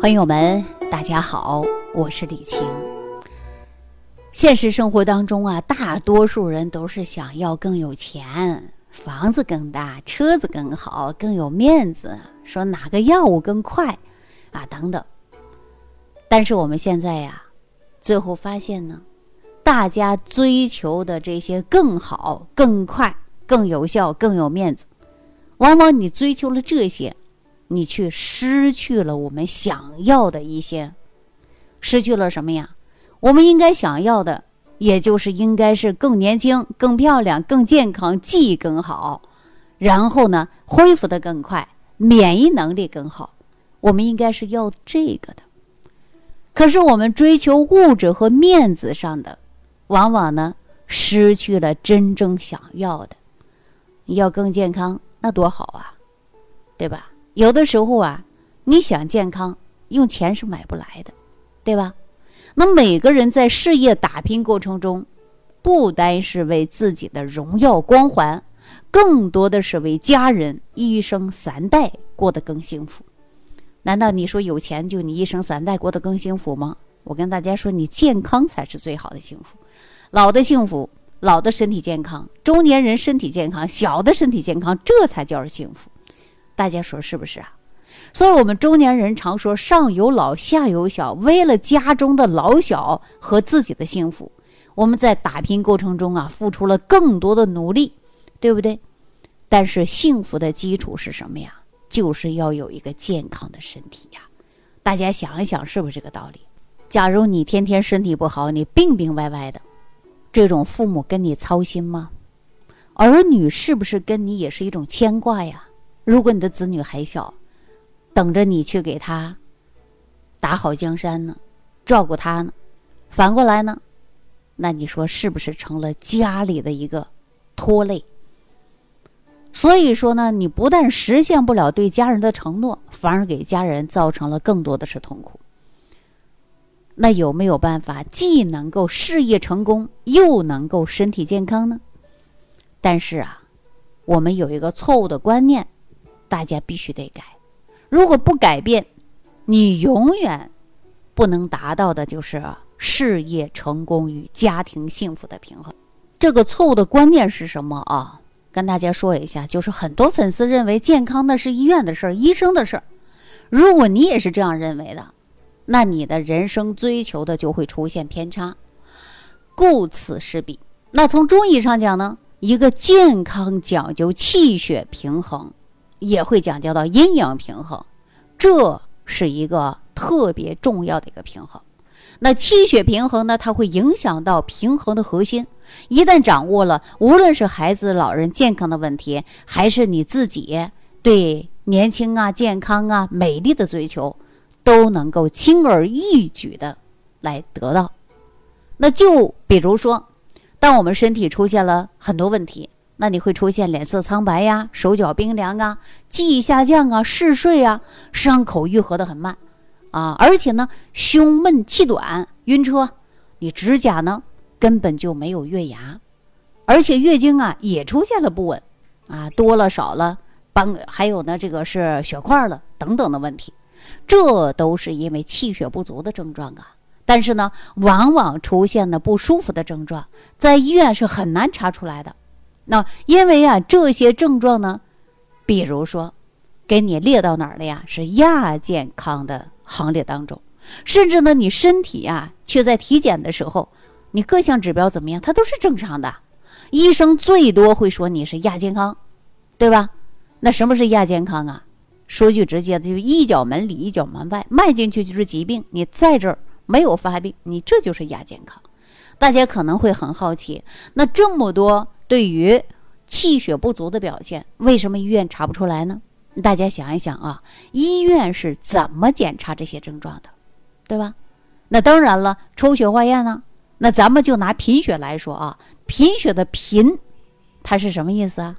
朋友们，大家好，我是李晴。现实生活当中啊，大多数人都是想要更有钱，房子更大，车子更好，更有面子，说哪个药物更快啊等等。但是我们现在呀，最后发现呢，大家追求的这些更好、更快、更有效、更有面子，往往你追求了这些。你却失去了我们想要的一些，失去了什么呀？我们应该想要的，也就是应该是更年轻、更漂亮、更健康、记忆更好，然后呢，恢复的更快，免疫能力更好。我们应该是要这个的。可是我们追求物质和面子上的，往往呢，失去了真正想要的。要更健康，那多好啊，对吧？有的时候啊，你想健康，用钱是买不来的，对吧？那每个人在事业打拼过程中，不单是为自己的荣耀光环，更多的是为家人一生三代过得更幸福。难道你说有钱就你一生三代过得更幸福吗？我跟大家说，你健康才是最好的幸福。老的幸福，老的身体健康；中年人身体健康，小的身体健康，这才叫是幸福。大家说是不是啊？所以，我们中年人常说“上有老，下有小”。为了家中的老小和自己的幸福，我们在打拼过程中啊，付出了更多的努力，对不对？但是，幸福的基础是什么呀？就是要有一个健康的身体呀。大家想一想，是不是这个道理？假如你天天身体不好，你病病歪歪的，这种父母跟你操心吗？儿女是不是跟你也是一种牵挂呀？如果你的子女还小，等着你去给他打好江山呢，照顾他呢，反过来呢，那你说是不是成了家里的一个拖累？所以说呢，你不但实现不了对家人的承诺，反而给家人造成了更多的是痛苦。那有没有办法既能够事业成功，又能够身体健康呢？但是啊，我们有一个错误的观念。大家必须得改，如果不改变，你永远不能达到的就是事业成功与家庭幸福的平衡。这个错误的观念是什么啊？跟大家说一下，就是很多粉丝认为健康的是医院的事儿、医生的事儿。如果你也是这样认为的，那你的人生追求的就会出现偏差。顾此失彼。那从中医上讲呢，一个健康讲究气血平衡。也会讲究到阴阳平衡，这是一个特别重要的一个平衡。那气血平衡呢？它会影响到平衡的核心。一旦掌握了，无论是孩子、老人健康的问题，还是你自己对年轻啊、健康啊、美丽的追求，都能够轻而易举的来得到。那就比如说，当我们身体出现了很多问题。那你会出现脸色苍白呀、手脚冰凉啊、记忆下降啊、嗜睡啊、伤口愈合的很慢啊，而且呢，胸闷气短、晕车，你指甲呢根本就没有月牙，而且月经啊也出现了不稳啊，多了少了，斑还有呢这个是血块了等等的问题，这都是因为气血不足的症状啊。但是呢，往往出现的不舒服的症状，在医院是很难查出来的。那因为啊，这些症状呢，比如说，给你列到哪儿了呀？是亚健康的行列当中，甚至呢，你身体啊，却在体检的时候，你各项指标怎么样？它都是正常的，医生最多会说你是亚健康，对吧？那什么是亚健康啊？说句直接的，就一脚门里一脚门外，迈进去就是疾病。你在这儿没有发病，你这就是亚健康。大家可能会很好奇，那这么多。对于气血不足的表现，为什么医院查不出来呢？大家想一想啊，医院是怎么检查这些症状的，对吧？那当然了，抽血化验呢。那咱们就拿贫血来说啊，贫血的贫，它是什么意思啊？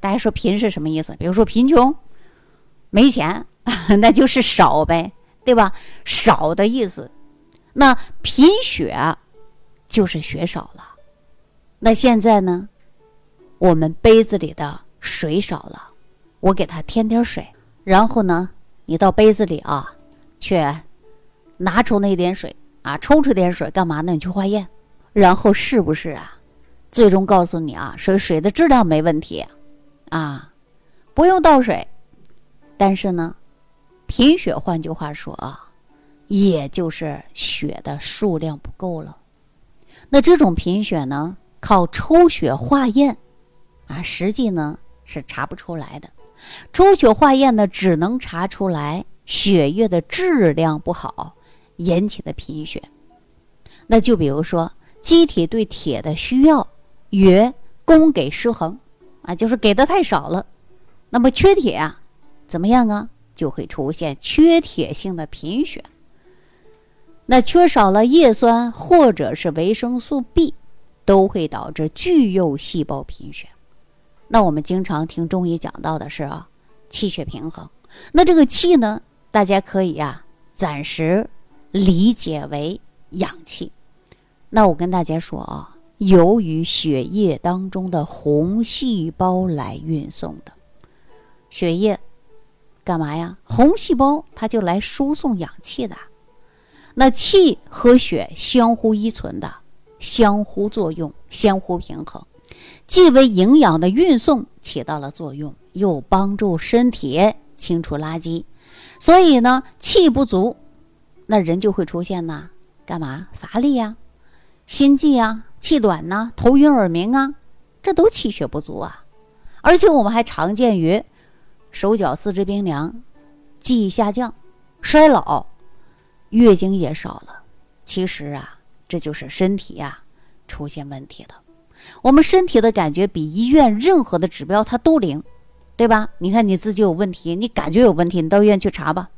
大家说贫是什么意思？比如说贫穷、没钱，那就是少呗，对吧？少的意思。那贫血就是血少了。那现在呢？我们杯子里的水少了，我给它添点水，然后呢，你到杯子里啊，去拿出那点水啊，抽出点水干嘛呢？你去化验，然后是不是啊？最终告诉你啊，水水的质量没问题啊，不用倒水，但是呢，贫血，换句话说啊，也就是血的数量不够了。那这种贫血呢，靠抽血化验啊，实际呢是查不出来的。抽血化验呢，只能查出来血液的质量不好引起的贫血。那就比如说，机体对铁的需要与供给失衡啊，就是给的太少了，那么缺铁啊，怎么样啊，就会出现缺铁性的贫血。那缺少了叶酸或者是维生素 B，都会导致巨幼细胞贫血。那我们经常听中医讲到的是啊，气血平衡。那这个气呢，大家可以啊暂时理解为氧气。那我跟大家说啊，由于血液当中的红细胞来运送的，血液干嘛呀？红细胞它就来输送氧气的。那气和血相互依存的，相互作用，相互平衡。既为营养的运送起到了作用，又帮助身体清除垃圾。所以呢，气不足，那人就会出现呐，干嘛乏力呀、心悸啊、气短呐、头晕耳鸣啊，这都气血不足啊。而且我们还常见于手脚四肢冰凉、记忆下降、衰老、月经也少了。其实啊，这就是身体呀出现问题了。我们身体的感觉比医院任何的指标它都灵，对吧？你看你自己有问题，你感觉有问题，你到医院去查吧。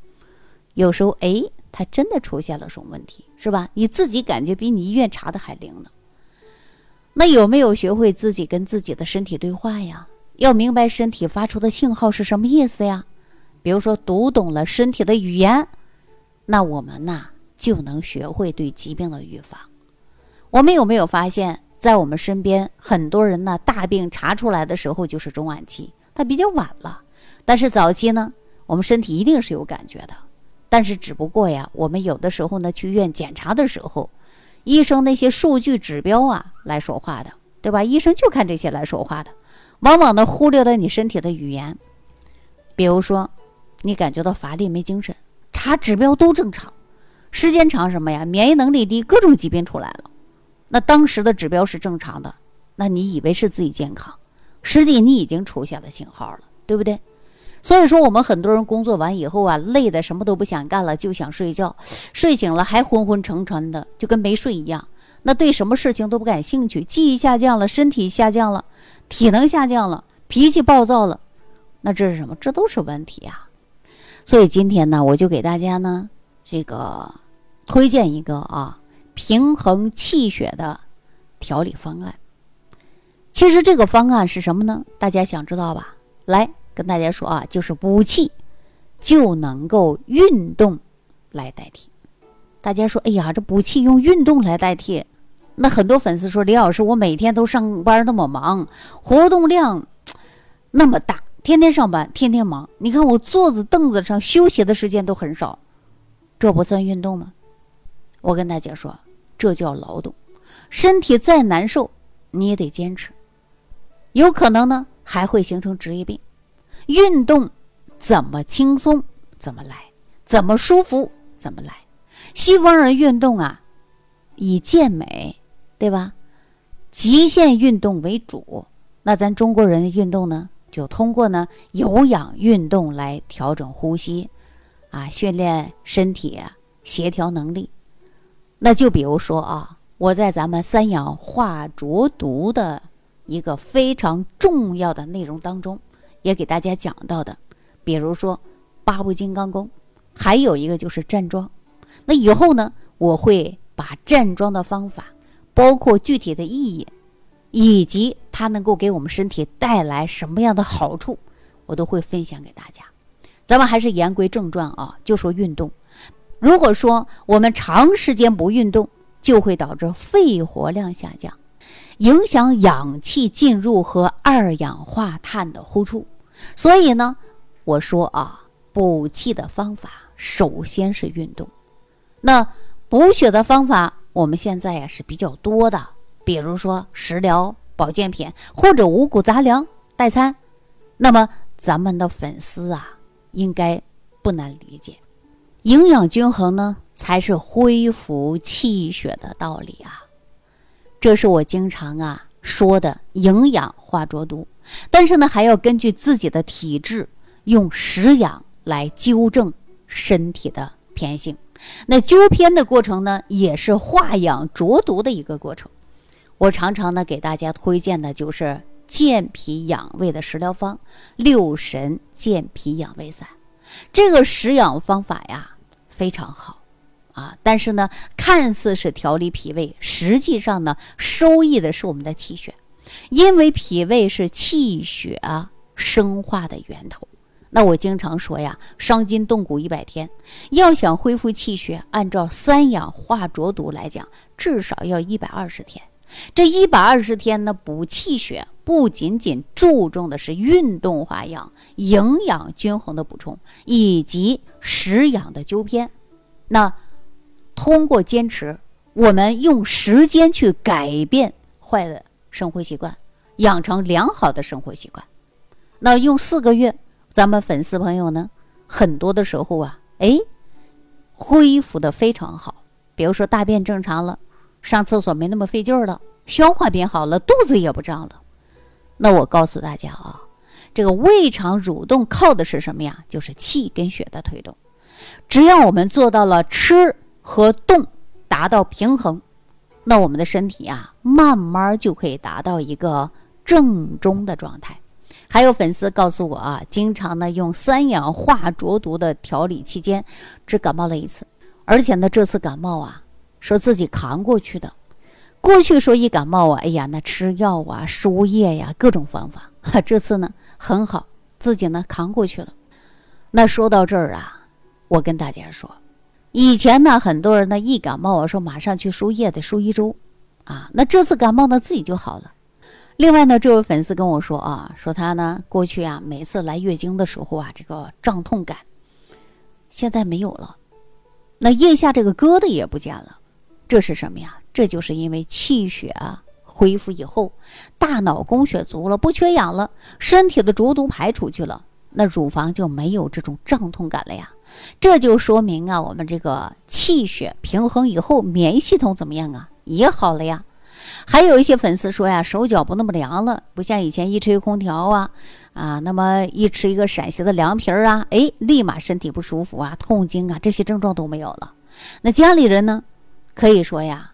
有时候哎，它真的出现了什么问题，是吧？你自己感觉比你医院查的还灵呢。那有没有学会自己跟自己的身体对话呀？要明白身体发出的信号是什么意思呀？比如说读懂了身体的语言，那我们呐就能学会对疾病的预防。我们有没有发现？在我们身边，很多人呢，大病查出来的时候就是中晚期，它比较晚了。但是早期呢，我们身体一定是有感觉的。但是只不过呀，我们有的时候呢，去医院检查的时候，医生那些数据指标啊来说话的，对吧？医生就看这些来说话的，往往呢忽略了你身体的语言。比如说，你感觉到乏力、没精神，查指标都正常，时间长什么呀？免疫能力低，各种疾病出来了。那当时的指标是正常的，那你以为是自己健康，实际你已经出现了信号了，对不对？所以说，我们很多人工作完以后啊，累的什么都不想干了，就想睡觉，睡醒了还昏昏沉沉的，就跟没睡一样。那对什么事情都不感兴趣，记忆下降了，身体下降了，体能下降了，脾气暴躁了，那这是什么？这都是问题啊。所以今天呢，我就给大家呢，这个推荐一个啊。平衡气血的调理方案，其实这个方案是什么呢？大家想知道吧？来跟大家说啊，就是补气就能够运动来代替。大家说，哎呀，这补气用运动来代替，那很多粉丝说，李老师，我每天都上班那么忙，活动量那么大，天天上班，天天忙，你看我坐在凳子上休息的时间都很少，这不算运动吗？我跟大家说。这叫劳动，身体再难受，你也得坚持。有可能呢，还会形成职业病。运动怎么轻松怎么来，怎么舒服怎么来。西方人运动啊，以健美，对吧？极限运动为主。那咱中国人的运动呢，就通过呢有氧运动来调整呼吸，啊，训练身体协调能力。那就比如说啊，我在咱们三氧化浊毒的一个非常重要的内容当中，也给大家讲到的，比如说八步金刚功，还有一个就是站桩。那以后呢，我会把站桩的方法，包括具体的意义，以及它能够给我们身体带来什么样的好处，我都会分享给大家。咱们还是言归正传啊，就说运动。如果说我们长时间不运动，就会导致肺活量下降，影响氧气进入和二氧化碳的呼出。所以呢，我说啊，补气的方法首先是运动。那补血的方法，我们现在呀是比较多的，比如说食疗、保健品或者五谷杂粮代餐。那么咱们的粉丝啊，应该不难理解，营养均衡呢才是恢复气血的道理啊。这是我经常啊说的营养化浊毒，但是呢还要根据自己的体质。用食养来纠正身体的偏性，那纠偏的过程呢，也是化养浊毒的一个过程。我常常呢给大家推荐的就是健脾养胃的食疗方——六神健脾养胃散。这个食养方法呀非常好啊，但是呢，看似是调理脾胃，实际上呢，收益的是我们的气血，因为脾胃是气血生化的源头。那我经常说呀，伤筋动骨一百天，要想恢复气血，按照三养化浊毒来讲，至少要一百二十天。这一百二十天呢，补气血不仅仅注重的是运动化养、营养均衡的补充，以及食养的纠偏。那通过坚持，我们用时间去改变坏的生活习惯，养成良好的生活习惯。那用四个月。咱们粉丝朋友呢，很多的时候啊，哎，恢复的非常好。比如说大便正常了，上厕所没那么费劲了，消化变好了，肚子也不胀了。那我告诉大家啊，这个胃肠蠕动靠的是什么呀？就是气跟血的推动。只要我们做到了吃和动达到平衡，那我们的身体啊，慢慢就可以达到一个正中的状态。还有粉丝告诉我啊，经常呢用三氧化浊毒的调理期间，只感冒了一次，而且呢这次感冒啊，说自己扛过去的。过去说一感冒啊，哎呀那吃药啊、输液呀各种方法，哈，这次呢很好，自己呢扛过去了。那说到这儿啊，我跟大家说，以前呢很多人呢一感冒啊说马上去输液得输一周，啊，那这次感冒呢自己就好了。另外呢，这位粉丝跟我说啊，说他呢过去啊每次来月经的时候啊，这个胀痛感现在没有了，那腋下这个疙瘩也不见了，这是什么呀？这就是因为气血啊恢复以后，大脑供血足了，不缺氧了，身体的浊毒排出去了，那乳房就没有这种胀痛感了呀。这就说明啊，我们这个气血平衡以后，免疫系统怎么样啊？也好了呀。还有一些粉丝说呀，手脚不那么凉了，不像以前一吹空调啊，啊，那么一吃一个陕西的凉皮儿啊，哎，立马身体不舒服啊，痛经啊，这些症状都没有了。那家里人呢，可以说呀，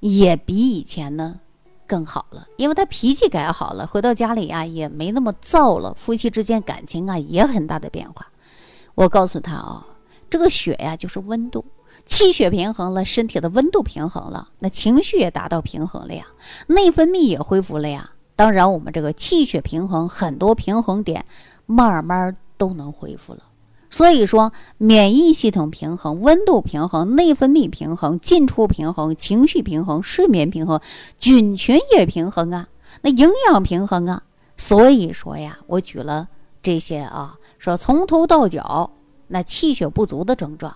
也比以前呢更好了，因为他脾气改好了，回到家里啊也没那么燥了，夫妻之间感情啊也很大的变化。我告诉他啊，这个血呀就是温度。气血平衡了，身体的温度平衡了，那情绪也达到平衡了呀，内分泌也恢复了呀。当然，我们这个气血平衡，很多平衡点慢慢都能恢复了。所以说，免疫系统平衡、温度平衡、内分泌平衡、进出平衡、情绪平衡、睡眠平衡、菌群也平衡啊，那营养平衡啊。所以说呀，我举了这些啊，说从头到脚那气血不足的症状。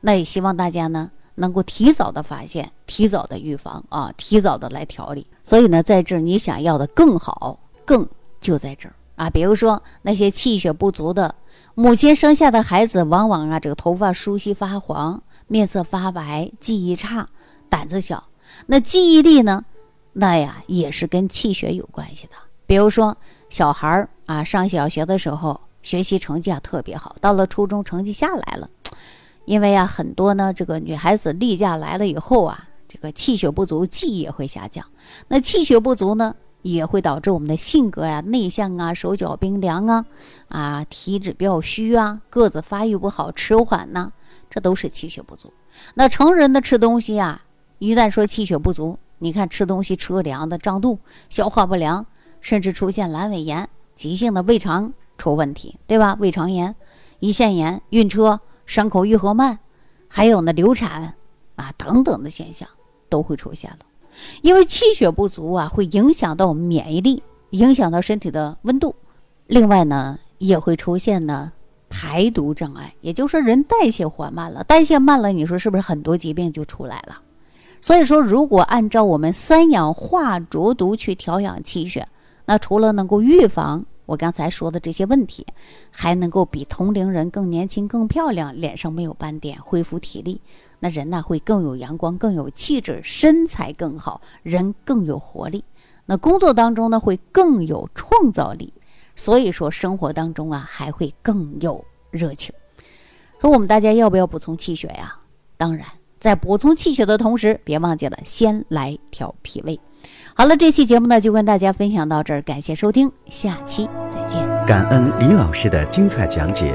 那也希望大家呢能够提早的发现，提早的预防啊，提早的来调理。所以呢，在这儿你想要的更好，更就在这儿啊。比如说那些气血不足的母亲生下的孩子，往往啊这个头发疏稀发黄，面色发白，记忆差，胆子小。那记忆力呢，那呀也是跟气血有关系的。比如说小孩儿啊上小学的时候学习成绩啊特别好，到了初中成绩下来了。因为啊，很多呢，这个女孩子例假来了以后啊，这个气血不足，记忆也会下降。那气血不足呢，也会导致我们的性格呀内向啊，手脚冰凉啊，啊，体质比较虚啊，个子发育不好，迟缓呐，这都是气血不足。那成人的吃东西啊，一旦说气血不足，你看吃东西吃个凉的，胀肚，消化不良，甚至出现阑尾炎，急性的胃肠出问题，对吧？胃肠炎、胰腺炎、晕车。伤口愈合慢，还有呢流产啊等等的现象都会出现了，因为气血不足啊，会影响到我们免疫力，影响到身体的温度，另外呢也会出现呢排毒障碍，也就是说人代谢缓慢了，代谢慢了，你说是不是很多疾病就出来了？所以说，如果按照我们三氧化浊毒去调养气血，那除了能够预防我刚才说的这些问题，还能够比同龄人更年轻、更漂亮，脸上没有斑点，恢复体力，那人呢会更有阳光、更有气质，身材更好，人更有活力。那工作当中呢会更有创造力，所以说生活当中啊还会更有热情。说我们大家要不要补充气血呀？当然。在补充气血的同时，别忘记了先来调脾胃。好了，这期节目呢就跟大家分享到这儿，感谢收听，下期再见。感恩李老师的精彩讲解。